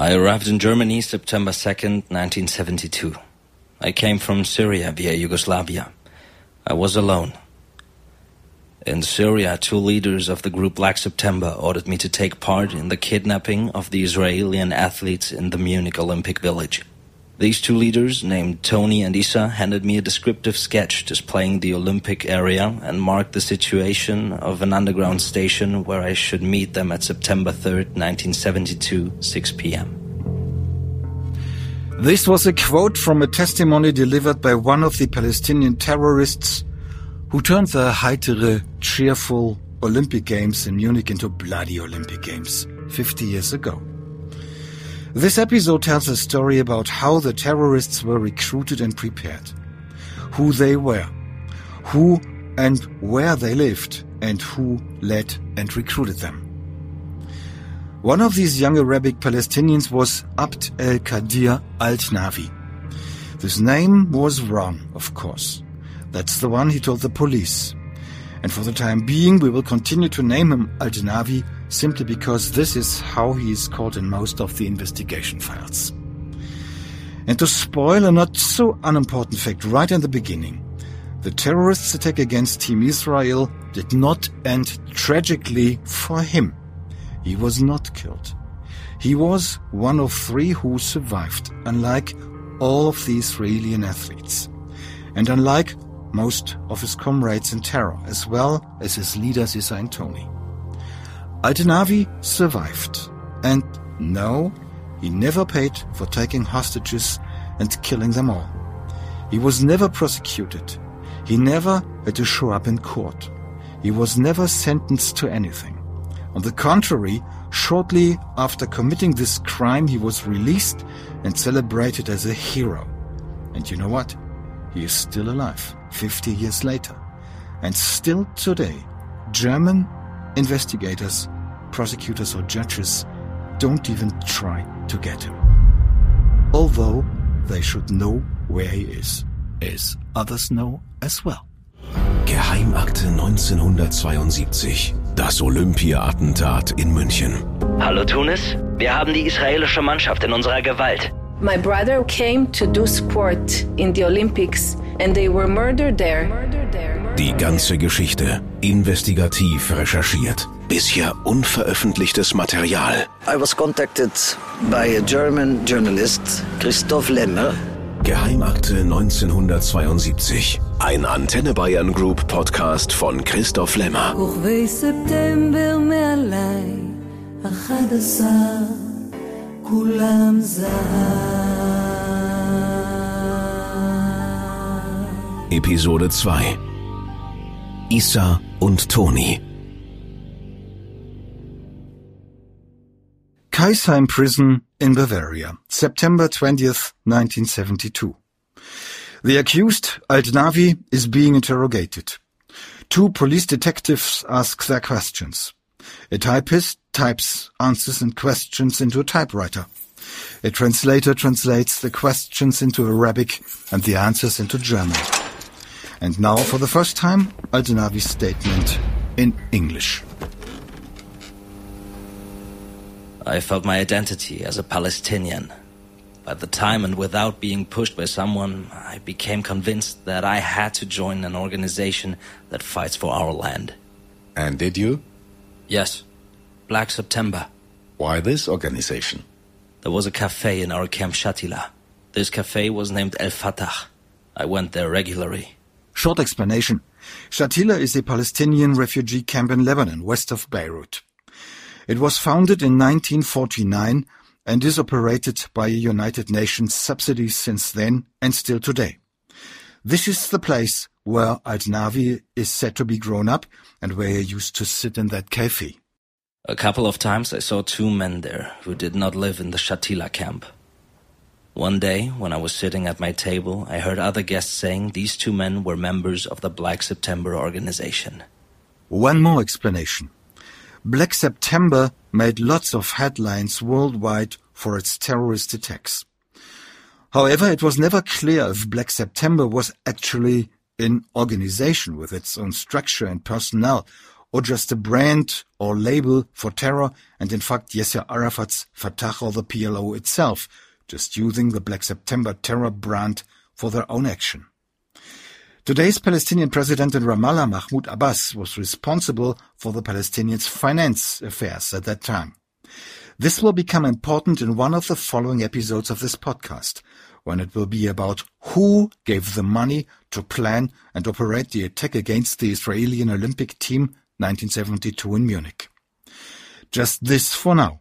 I arrived in Germany September 2nd, 1972. I came from Syria via Yugoslavia. I was alone. In Syria, two leaders of the group Black September ordered me to take part in the kidnapping of the Israeli athletes in the Munich Olympic Village. These two leaders, named Tony and Issa, handed me a descriptive sketch displaying the Olympic area and marked the situation of an underground station where I should meet them at September 3rd, 1972, 6 p.m. This was a quote from a testimony delivered by one of the Palestinian terrorists who turned the heitere, cheerful Olympic Games in Munich into bloody Olympic Games 50 years ago. This episode tells a story about how the terrorists were recruited and prepared, who they were, who and where they lived, and who led and recruited them. One of these young Arabic Palestinians was Abd el-Qadir al-Navi. This name was wrong, of course. That's the one he told the police. And for the time being, we will continue to name him al-Navi simply because this is how he is called in most of the investigation files. And to spoil a not so unimportant fact right in the beginning, the terrorists' attack against Team Israel did not end tragically for him. He was not killed. He was one of three who survived, unlike all of the Israeli athletes. And unlike most of his comrades in terror, as well as his leaders Issa and Tony. Al-Navi survived, and no, he never paid for taking hostages and killing them all. He was never prosecuted. He never had to show up in court. He was never sentenced to anything. On the contrary, shortly after committing this crime, he was released and celebrated as a hero. And you know what? He is still alive 50 years later. And still today, German investigators, prosecutors, or judges don't even try to get him. Although they should know where he is, as others know as well. Geheimakte 1972. Das Olympia-Attentat in München. Hallo Tunis, wir haben die israelische Mannschaft in unserer Gewalt. My brother came to do sport in the Olympics and they were murdered there. Die ganze Geschichte investigativ recherchiert. Bisher unveröffentlichtes Material. I was contacted by a German journalist, Christoph Lemmer. Geheimakte 1972. Ein Antenne Bayern Group Podcast von Christoph Lemmer. כוכבי ספטמבר מעליי, אחד עשר, כולם זהב. Episode 2. Issa und Tony. Kaisheim Prison in Bavaria, September 20th, 1972. The accused, Al-Navi, is being interrogated. Two police detectives ask their questions. A typist types answers and questions into a typewriter. A translator translates the questions into Arabic and the answers into German. And now, for the first time, Al-Navi's statement in English. I felt my identity as a Palestinian. By the time and without being pushed by someone, I became convinced that I had to join an organization that fights for our land. And did you? Yes, Black September. Why this organization? There was a cafe in our camp Shatila. This cafe was named El Fatah. I went there regularly. Short explanation. Shatila is a Palestinian refugee camp in Lebanon, west of Beirut. It was founded in 1949 and is operated by a United Nations subsidy since then and still today. This is the place where Al-Navi is said to be grown up and where he used to sit in that cafe. A couple of times I saw two men there who did not live in the Shatila camp. One day, when I was sitting at my table, I heard other guests saying these two men were members of the Black September organization. One more explanation. Black September made lots of headlines worldwide for its terrorist attacks. However, it was never clear if Black September was actually an organization with its own structure and personnel, or just a brand or label for terror, and in fact Yasser Arafat's Fatah or the PLO itself, just using the Black September terror brand for their own action. Today's Palestinian president in Ramallah, Mahmoud Abbas, was responsible for the Palestinians' finance affairs at that time. This will become important in one of the following episodes of this podcast, when it will be about who gave the money to plan and operate the attack against the Israeli Olympic team 1972 in Munich. Just this for now.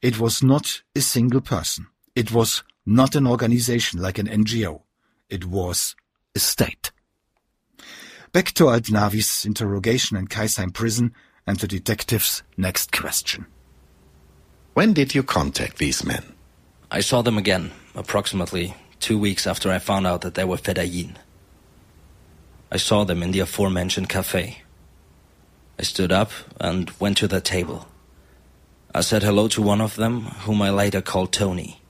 It was not a single person. It was not an organization like an NGO. It was a state. Back to Aldnavi's interrogation in Kaisheim prison and the detective's next question. When did you contact these men? I saw them again, approximately two weeks after I found out that they were Fedayeen. I saw them in the aforementioned cafe. I stood up and went to their table. I said hello to one of them, whom I later called Tony.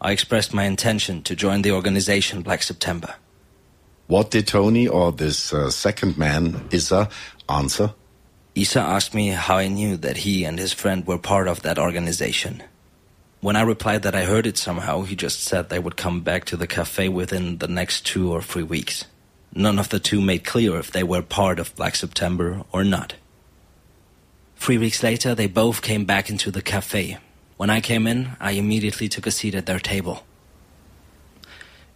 I expressed my intention to join the organization Black September. What did Tony or this uh, second man, Issa, answer? Issa asked me how I knew that he and his friend were part of that organization. When I replied that I heard it somehow, he just said they would come back to the cafe within the next two or three weeks. None of the two made clear if they were part of Black September or not. Three weeks later, they both came back into the cafe. When I came in, I immediately took a seat at their table.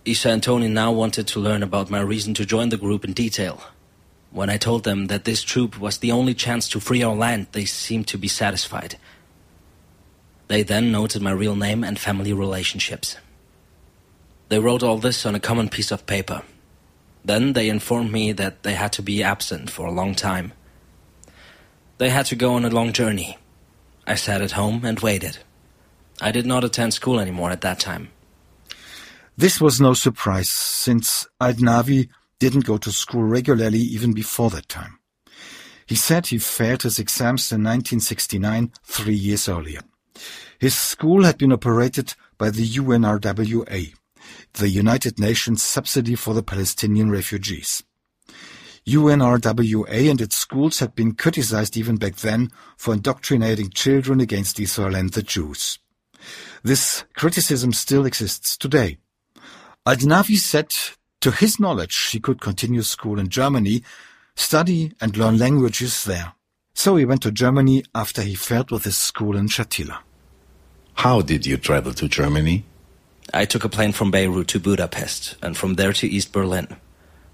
Issa and Tony now wanted to learn about my reason to join the group in detail. When I told them that this troop was the only chance to free our land, they seemed to be satisfied. They then noted my real name and family relationships. They wrote all this on a common piece of paper. Then they informed me that they had to be absent for a long time. They had to go on a long journey. I sat at home and waited. I did not attend school anymore at that time. This was no surprise, since Aldnavi didn't go to school regularly even before that time. He said he failed his exams in 1969, three years earlier. His school had been operated by the UNRWA, the United Nations Subsidy for the Palestinian Refugees. UNRWA and its schools had been criticized even back then for indoctrinating children against Israel and the Jews. This criticism still exists today. Aldnavi said to his knowledge he could continue school in Germany, study and learn languages there. So he went to Germany after he failed with his school in Shatila. How did you travel to Germany? I took a plane from Beirut to Budapest and from there to East Berlin.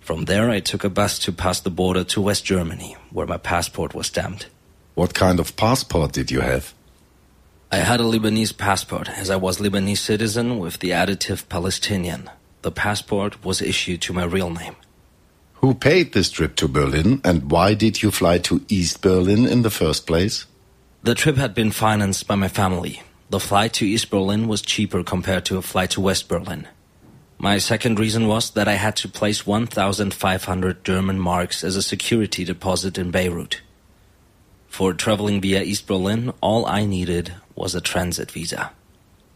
From there, I took a bus to pass the border to West Germany, where my passport was stamped. What kind of passport did you have? I had a Lebanese passport, as I was Lebanese citizen with the additive Palestinian. The passport was issued to my real name. Who paid this trip to Berlin and why did you fly to East Berlin in the first place? The trip had been financed by my family. The flight to East Berlin was cheaper compared to a flight to West Berlin. My second reason was that I had to place 1,500 German marks as a security deposit in Beirut. For traveling via East Berlin, all I needed was a transit visa.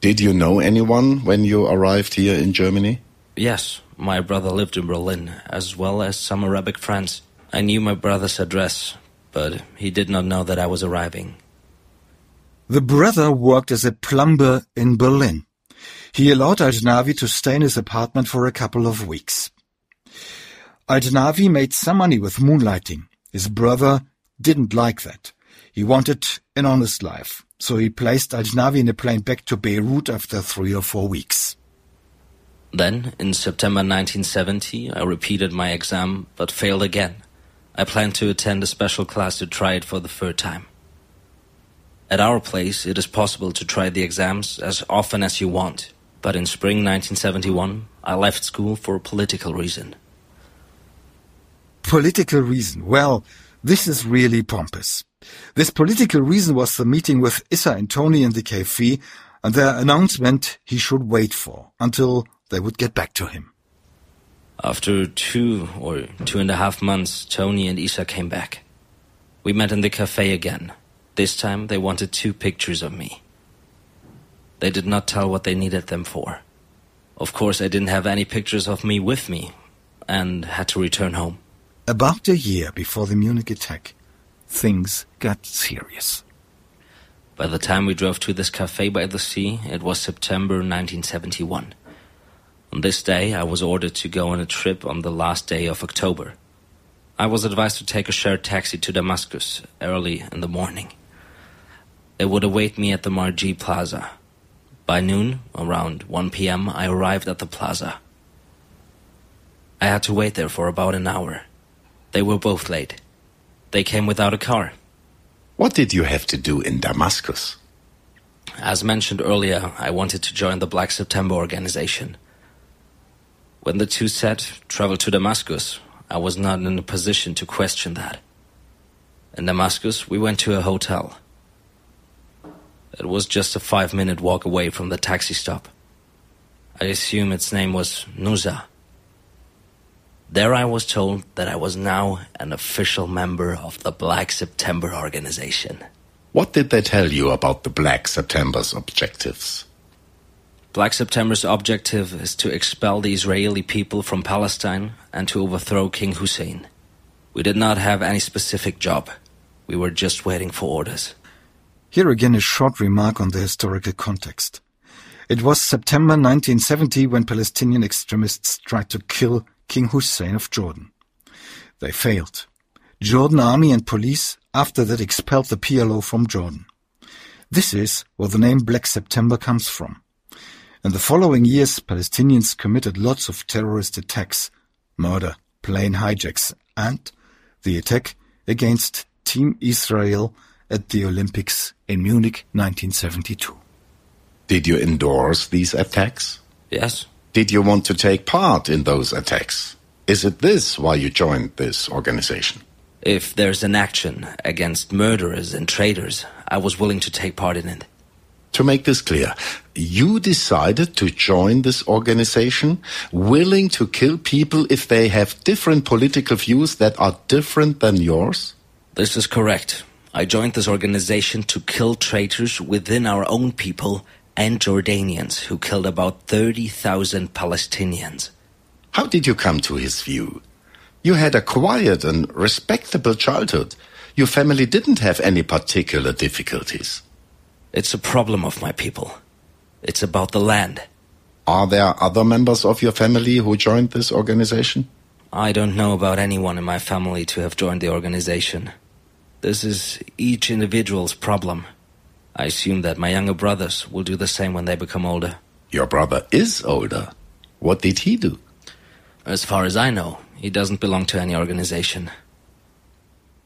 Did you know anyone when you arrived here in Germany? Yes, my brother lived in Berlin, as well as some Arabic friends. I knew my brother's address, but he did not know that I was arriving. The brother worked as a plumber in Berlin. He allowed Aldnavi to stay in his apartment for a couple of weeks. Aldnavi made some money with moonlighting. His brother didn't like that. He wanted an honest life, so he placed Aldnavi in a plane back to Beirut after three or four weeks. Then, in September 1970, I repeated my exam, but failed again. I planned to attend a special class to try it for the third time. At our place, it is possible to try the exams as often as you want, but in spring 1971, I left school for a political reason. Political reason. Well, this is really pompous. This political reason was the meeting with Issa and Tony in the cafe and their announcement he should wait for until they would get back to him. After two or two and a half months, Tony and Issa came back. We met in the cafe again. This time they wanted two pictures of me. They did not tell what they needed them for. Of course, I didn't have any pictures of me with me and had to return home. About a year before the Munich attack, things got serious. By the time we drove to this cafe by the sea, it was September 1971. On this day, I was ordered to go on a trip on the last day of October. I was advised to take a shared taxi to Damascus early in the morning. It would await me at the Marji Plaza. By noon, around 1 p.m., I arrived at the plaza. I had to wait there for about an hour. They were both late. They came without a car. What did you have to do in Damascus? As mentioned earlier, I wanted to join the Black September organization. When the two said travel to Damascus, I was not in a position to question that. In Damascus, we went to a hotel. It was just a five minute walk away from the taxi stop. I assume its name was Nusa. There I was told that I was now an official member of the Black September organization. What did they tell you about the Black September's objectives? Black September's objective is to expel the Israeli people from Palestine and to overthrow King Hussein. We did not have any specific job. We were just waiting for orders. Here again a short remark on the historical context. It was September 1970 when Palestinian extremists tried to kill King Hussein of Jordan. They failed. Jordan army and police after that expelled the PLO from Jordan. This is where the name Black September comes from. In the following years, Palestinians committed lots of terrorist attacks, murder, plane hijacks, and the attack against Team Israel at the Olympics in Munich 1972. Did you endorse these attacks? Yes. Did you want to take part in those attacks? Is it this why you joined this organization? If there's an action against murderers and traitors, I was willing to take part in it. To make this clear, you decided to join this organization willing to kill people if they have different political views that are different than yours? This is correct. I joined this organization to kill traitors within our own people and Jordanians who killed about 30,000 Palestinians. How did you come to his view? You had a quiet and respectable childhood. Your family didn't have any particular difficulties. It's a problem of my people. It's about the land. Are there other members of your family who joined this organization? I don't know about anyone in my family to have joined the organization. This is each individual's problem. I assume that my younger brothers will do the same when they become older. Your brother is older. What did he do? As far as I know, he doesn't belong to any organization.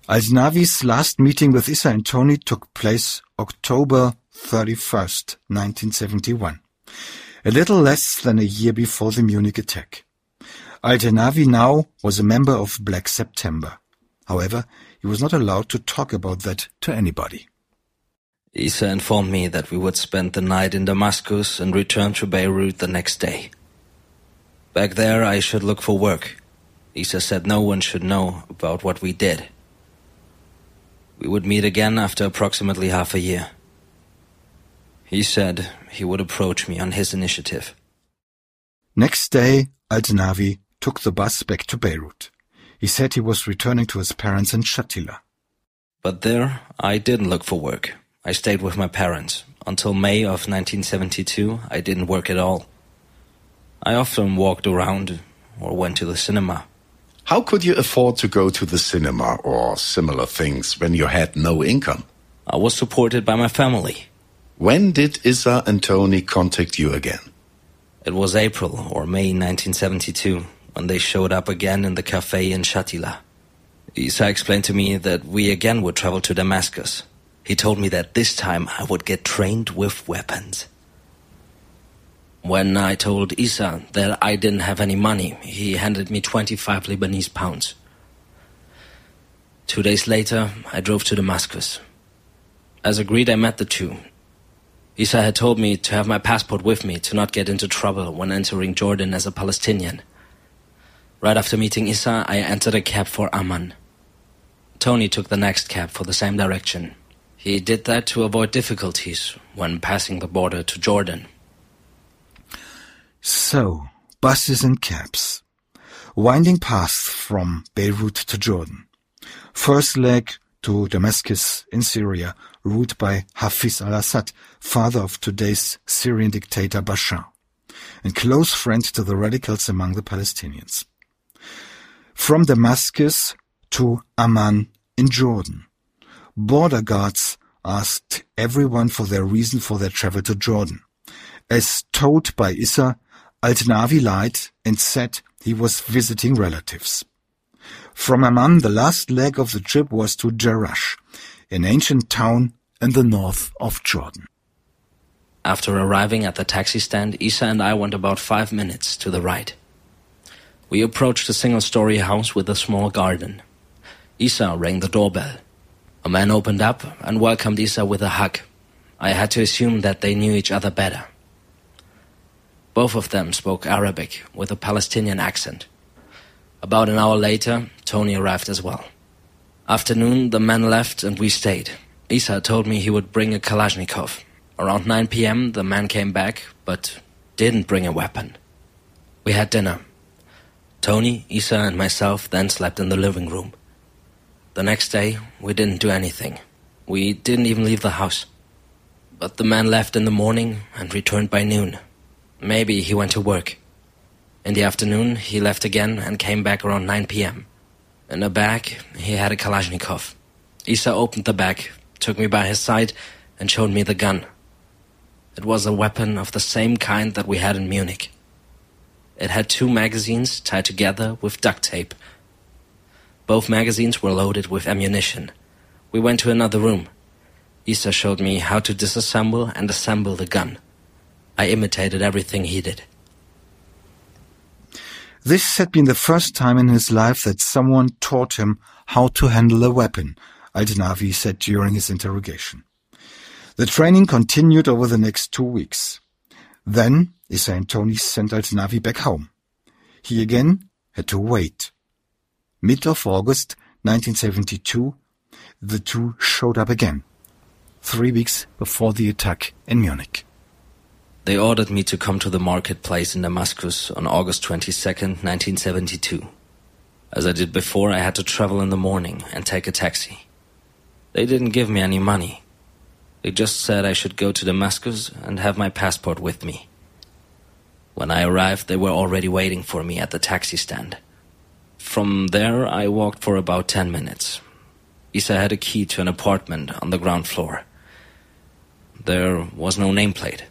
Al-Navi's last meeting with Issa and Tony took place October 31st, 1971, a little less than a year before the Munich attack. Al-Navi now was a member of Black September. However, he was not allowed to talk about that to anybody. Issa informed me that we would spend the night in Damascus and return to Beirut the next day. Back there, I should look for work. Issa said no one should know about what we did. We would meet again after approximately half a year. He said he would approach me on his initiative. Next day, Al-Navi took the bus back to Beirut. He said he was returning to his parents in Shatila. But there, I didn't look for work. I stayed with my parents. Until May of 1972, I didn't work at all. I often walked around or went to the cinema. How could you afford to go to the cinema or similar things when you had no income? I was supported by my family. When did Issa and Tony contact you again? It was April or May 1972 when they showed up again in the cafe in Shatila. Issa explained to me that we again would travel to Damascus. He told me that this time I would get trained with weapons. When I told Issa that I didn't have any money, he handed me 25 Lebanese pounds. Two days later, I drove to Damascus. As agreed, I met the two. Issa had told me to have my passport with me to not get into trouble when entering Jordan as a Palestinian. Right after meeting Issa, I entered a cab for Amman. Tony took the next cab for the same direction. He did that to avoid difficulties when passing the border to Jordan. So, buses and cabs. winding paths from Beirut to Jordan. First leg to Damascus in Syria, ruled by Hafiz al-Assad, father of today's Syrian dictator Bashar, and close friend to the radicals among the Palestinians. From Damascus to Amman in Jordan. Border guards asked everyone for their reason for their travel to Jordan. As told by Issa, Al-Navi lied and said he was visiting relatives. From Amman, the last leg of the trip was to Jerash, an ancient town in the north of Jordan. After arriving at the taxi stand, Issa and I went about five minutes to the right. We approached a single-story house with a small garden. Issa rang the doorbell. A man opened up and welcomed Issa with a hug. I had to assume that they knew each other better. Both of them spoke Arabic with a Palestinian accent. About an hour later, Tony arrived as well. Afternoon, the men left and we stayed. Issa told me he would bring a Kalashnikov. Around 9 p.m., the man came back, but didn't bring a weapon. We had dinner. Tony, Issa, and myself then slept in the living room. The next day, we didn't do anything. We didn't even leave the house. But the man left in the morning and returned by noon. Maybe he went to work. In the afternoon, he left again and came back around 9 p.m. In a bag, he had a Kalashnikov. Issa opened the bag, took me by his side, and showed me the gun. It was a weapon of the same kind that we had in Munich. It had two magazines tied together with duct tape. Both magazines were loaded with ammunition. We went to another room. Issa showed me how to disassemble and assemble the gun. I imitated everything he did. This had been the first time in his life that someone taught him how to handle a weapon, Al-Navi said during his interrogation. The training continued over the next two weeks. Then Issa and Tony sent Al-Navi back home. He again had to wait. Mid of August 1972, the two showed up again, three weeks before the attack in Munich. They ordered me to come to the marketplace in Damascus on August 22nd, 1972. As I did before, I had to travel in the morning and take a taxi. They didn't give me any money. They just said I should go to Damascus and have my passport with me. When I arrived, they were already waiting for me at the taxi stand. From there, I walked for about 10 minutes. Issa had a key to an apartment on the ground floor. There was no nameplate.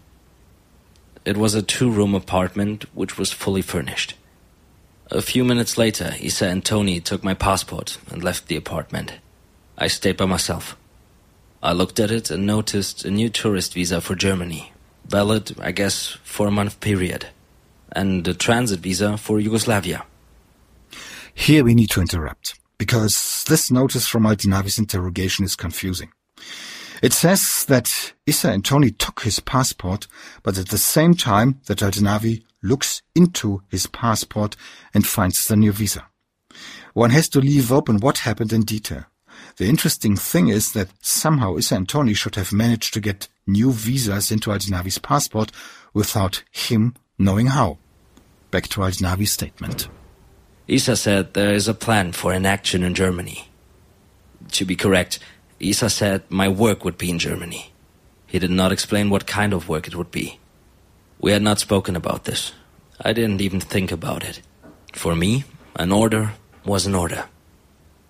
It was a two-room apartment which was fully furnished. A few minutes later, Issa and Tony took my passport and left the apartment. I stayed by myself. I looked at it and noticed a new tourist visa for Germany, valid, I guess, for a month period, and a transit visa for Yugoslavia. Here we need to interrupt, because this notice from Al-Navi's interrogation is confusing. It says that Issa and Tony took his passport, but at the same time that Al-Navi looks into his passport and finds the new visa. One has to leave open what happened in detail. The interesting thing is that somehow Issa and Tony should have managed to get new visas into Al-Navi's passport without him knowing how. Back to Al-Navi's statement. Issa said there is a plan for an action in Germany. To be correct, Issa said my work would be in Germany. He did not explain what kind of work it would be. We had not spoken about this. I didn't even think about it. For me, an order was an order.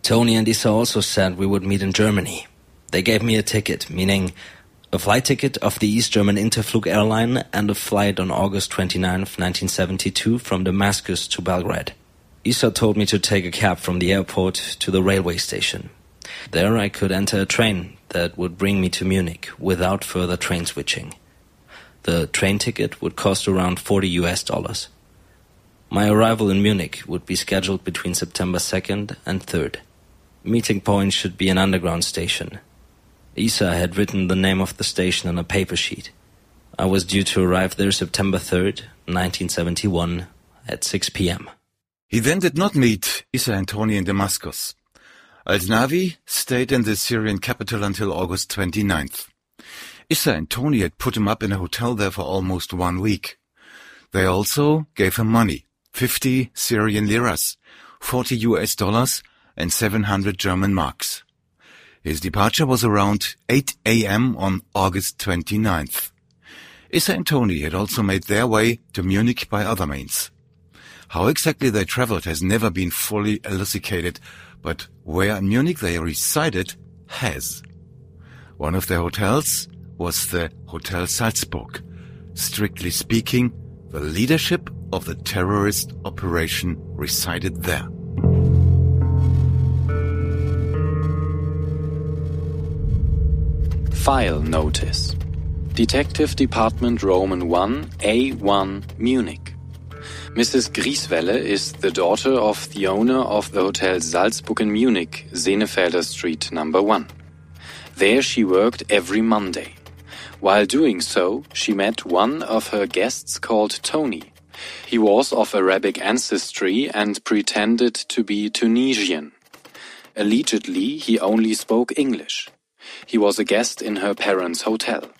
Tony and Issa also said we would meet in Germany. They gave me a ticket, meaning a flight ticket of the East German Interflug airline and a flight on August 29, 1972 from Damascus to Belgrade. Issa told me to take a cab from the airport to the railway station. There I could enter a train that would bring me to Munich without further train switching. The train ticket would cost around 40 US dollars. My arrival in Munich would be scheduled between September 2nd and 3rd. Meeting point should be an underground station. Issa had written the name of the station on a paper sheet. I was due to arrive there September 3rd, 1971, at 6 p.m. He then did not meet Issa and Tony in Damascus. Al-Navi stayed in the Syrian capital until August 29th. Issa and Tony had put him up in a hotel there for almost one week. They also gave him money, 50 Syrian liras, 40 US dollars, and 700 German marks. His departure was around 8 a.m. on August 29th. Issa and Tony had also made their way to Munich by other means. How exactly they traveled has never been fully elucidated, but where in Munich they resided has. One of their hotels was the Hotel Salzburg. Strictly speaking, the leadership of the terrorist operation resided there. File Notice Detective Department Roman 1 A1 Munich Mrs. Grieswelle is the daughter of the owner of the Hotel Salzburg in Munich, Senefelder Street number 1. There she worked every Monday. While doing so, she met one of her guests called Tony. He was of Arabic ancestry and pretended to be Tunisian. Allegedly, he only spoke English. He was a guest in her parents' hotel.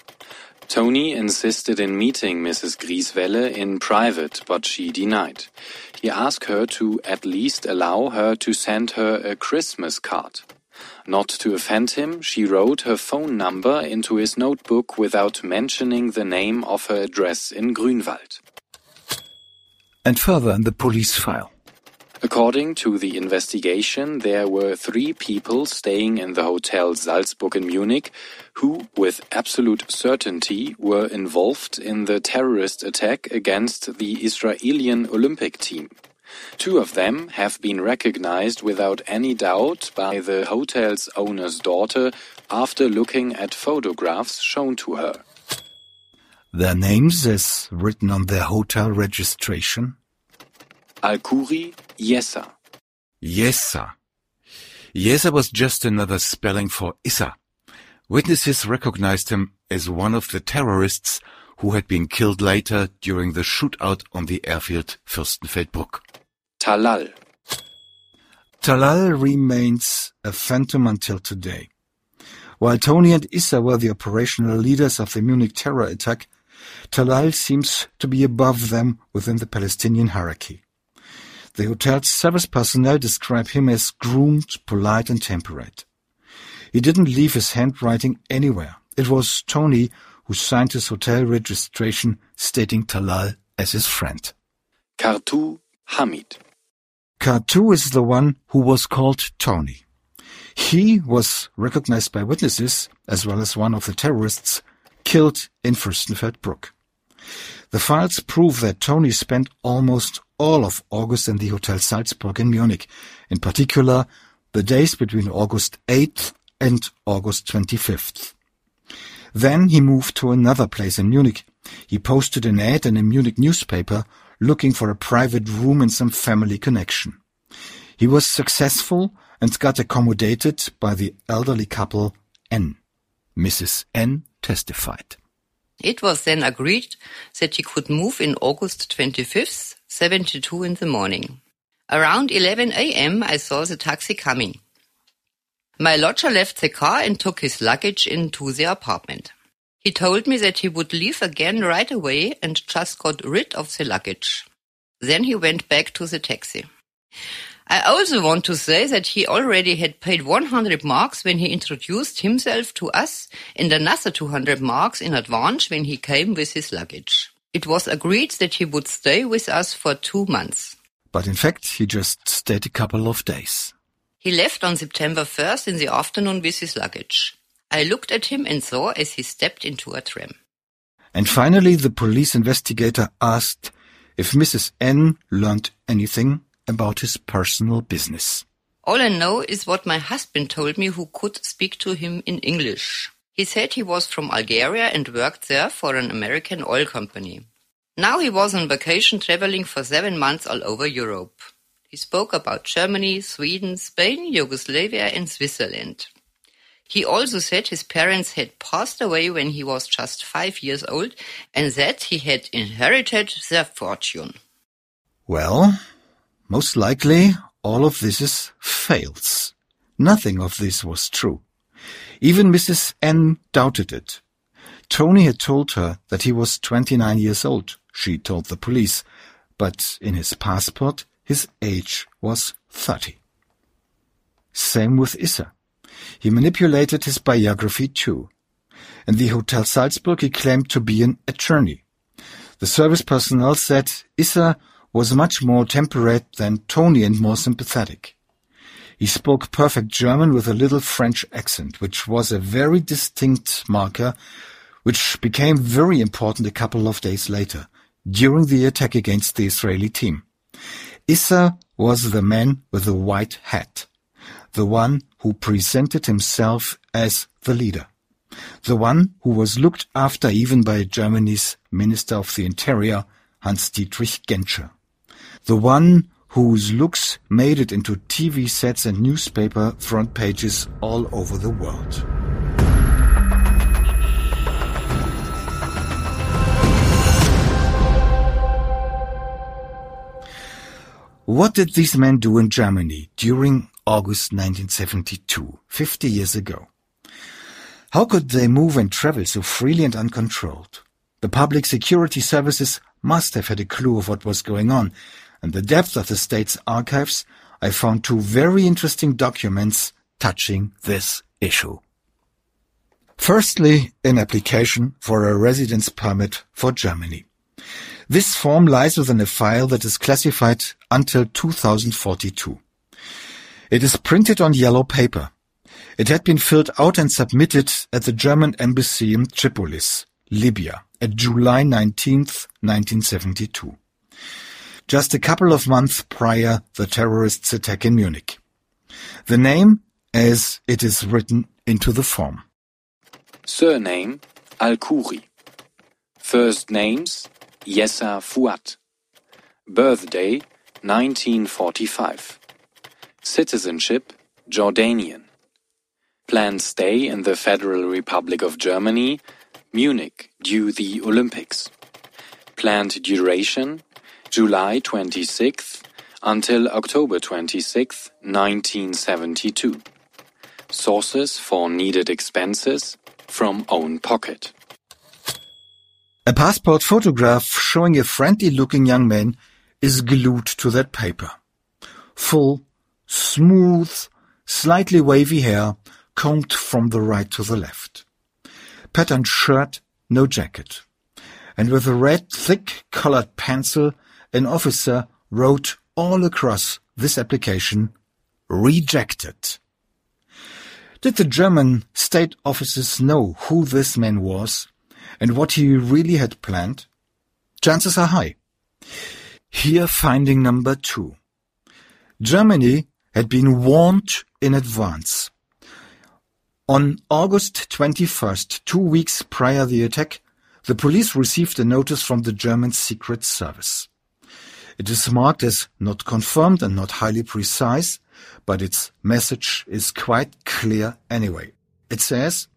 Tony insisted in meeting Mrs. Grieswelle in private, but she denied. He asked her to at least allow her to send her a Christmas card. Not to offend him, she wrote her phone number into his notebook without mentioning the name of her address in Grünwald. And further in the police file. According to the investigation, there were three people staying in the Hotel Salzburg in Munich who, with absolute certainty, were involved in the terrorist attack against the Israeli Olympic team. Two of them have been recognized without any doubt by the hotel's owner's daughter after looking at photographs shown to her. Their names as written on their hotel registration? Al-Khoury Yessa. Yessa. Yessa was just another spelling for Issa. Witnesses recognized him as one of the terrorists who had been killed later during the shootout on the airfield Fürstenfeldbruck. Talal. Talal remains a phantom until today. While Tony and Issa were the operational leaders of the Munich terror attack, Talal seems to be above them within the Palestinian hierarchy. The hotel's service personnel describe him as groomed, polite and temperate. He didn't leave his handwriting anywhere. It was Tony who signed his hotel registration stating Talal as his friend. Kartu Hamid. Kartu is the one who was called Tony. He was recognized by witnesses as well as one of the terrorists killed in Fürstenfeldbruck. The files prove that Tony spent almost all of August in the Hotel Salzburg in Munich, in particular the days between August 8th and August 25th. Then he moved to another place in Munich. He posted an ad in a Munich newspaper looking for a private room and some family connection. He was successful and got accommodated by the elderly couple N. Mrs. N testified. It was then agreed that he could move in August 25th, 72 in the morning. Around 11 a.m. I saw the taxi coming. My lodger left the car and took his luggage into the apartment. He told me that he would leave again right away and just got rid of the luggage. Then he went back to the taxi. I also want to say that he already had paid 100 marks when he introduced himself to us and another 200 marks in advance when he came with his luggage. It was agreed that he would stay with us for two months. But in fact, he just stayed a couple of days. He left on September 1st in the afternoon with his luggage. I looked at him and saw as he stepped into a tram. And finally, the police investigator asked if Mrs. N learned anything about his personal business. All I know is what my husband told me who could speak to him in English. He said he was from Algeria and worked there for an American oil company. Now he was on vacation traveling for seven months all over Europe. He spoke about Germany, Sweden, Spain, Yugoslavia and Switzerland. He also said his parents had passed away when he was just five years old and that he had inherited their fortune. Well, most likely, all of this is fails. Nothing of this was true. Even Mrs. N doubted it. Tony had told her that he was 29 years old, she told the police, but in his passport his age was 30. Same with Issa. He manipulated his biography too. In the Hotel Salzburg he claimed to be an attorney. The service personnel said Issa was much more temperate than Tony and more sympathetic. He spoke perfect German with a little French accent, which was a very distinct marker, which became very important a couple of days later, during the attack against the Israeli team. Issa was the man with the white hat, the one who presented himself as the leader, the one who was looked after even by Germany's Minister of the Interior, Hans-Dietrich Genscher, the one whose looks made it into TV sets and newspaper front pages all over the world. What did these men do in Germany during August 1972, 50 years ago? How could they move and travel so freely and uncontrolled? The public security services must have had a clue of what was going on, and the depth of the state's archives, I found two very interesting documents touching this issue. Firstly, an application for a residence permit for Germany. This form lies within a file that is classified until 2042. It is printed on yellow paper. It had been filled out and submitted at the German embassy in Tripolis, Libya, at July 19, 1972 just a couple of months prior the terrorists' attack in Munich. The name as it is written into the form. Surname Al-Khoury. First names Yessa Fuat. Birthday 1945. Citizenship Jordanian. Planned stay in the Federal Republic of Germany, Munich due the Olympics. Planned duration July 26th until October 26, 1972. Sources for needed expenses from own pocket. A passport photograph showing a friendly looking young man is glued to that paper. Full, smooth, slightly wavy hair combed from the right to the left. Patterned shirt, no jacket. And with a red, thick colored pencil an officer wrote all across this application, rejected. Did the German state officers know who this man was and what he really had planned? Chances are high. Here finding number two. Germany had been warned in advance. On August 21st, two weeks prior the attack, the police received a notice from the German Secret Service. It is marked as not confirmed and not highly precise, but its message is quite clear anyway. It says,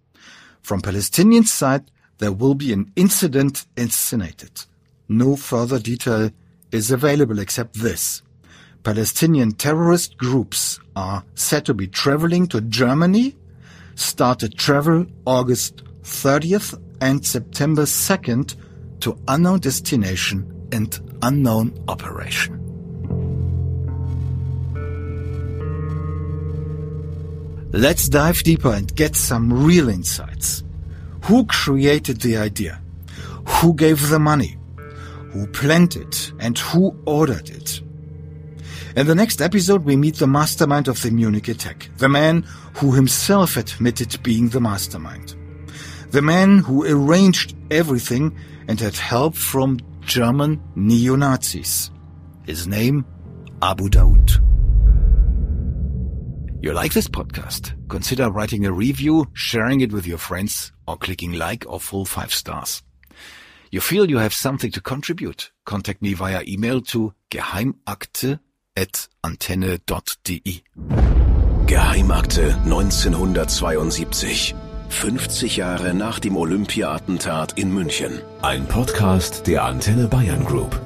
from Palestinian side, there will be an incident incinerated. No further detail is available except this. Palestinian terrorist groups are said to be traveling to Germany, started travel August 30th and September 2nd to unknown destination and unknown operation. Let's dive deeper and get some real insights. Who created the idea? Who gave the money? Who planned it? And who ordered it? In the next episode, we meet the mastermind of the Munich attack, the man who himself admitted being the mastermind, the man who arranged everything and had help from German neo-Nazis. His name, Abu Daoud. You like this podcast? Consider writing a review, sharing it with your friends, or clicking like or full five stars. You feel you have something to contribute? Contact me via email to geheimakte at antenne.de. Geheimakte 1972. 50 Jahre nach dem Olympia-Attentat in München. Ein Podcast der Antenne Bayern Group.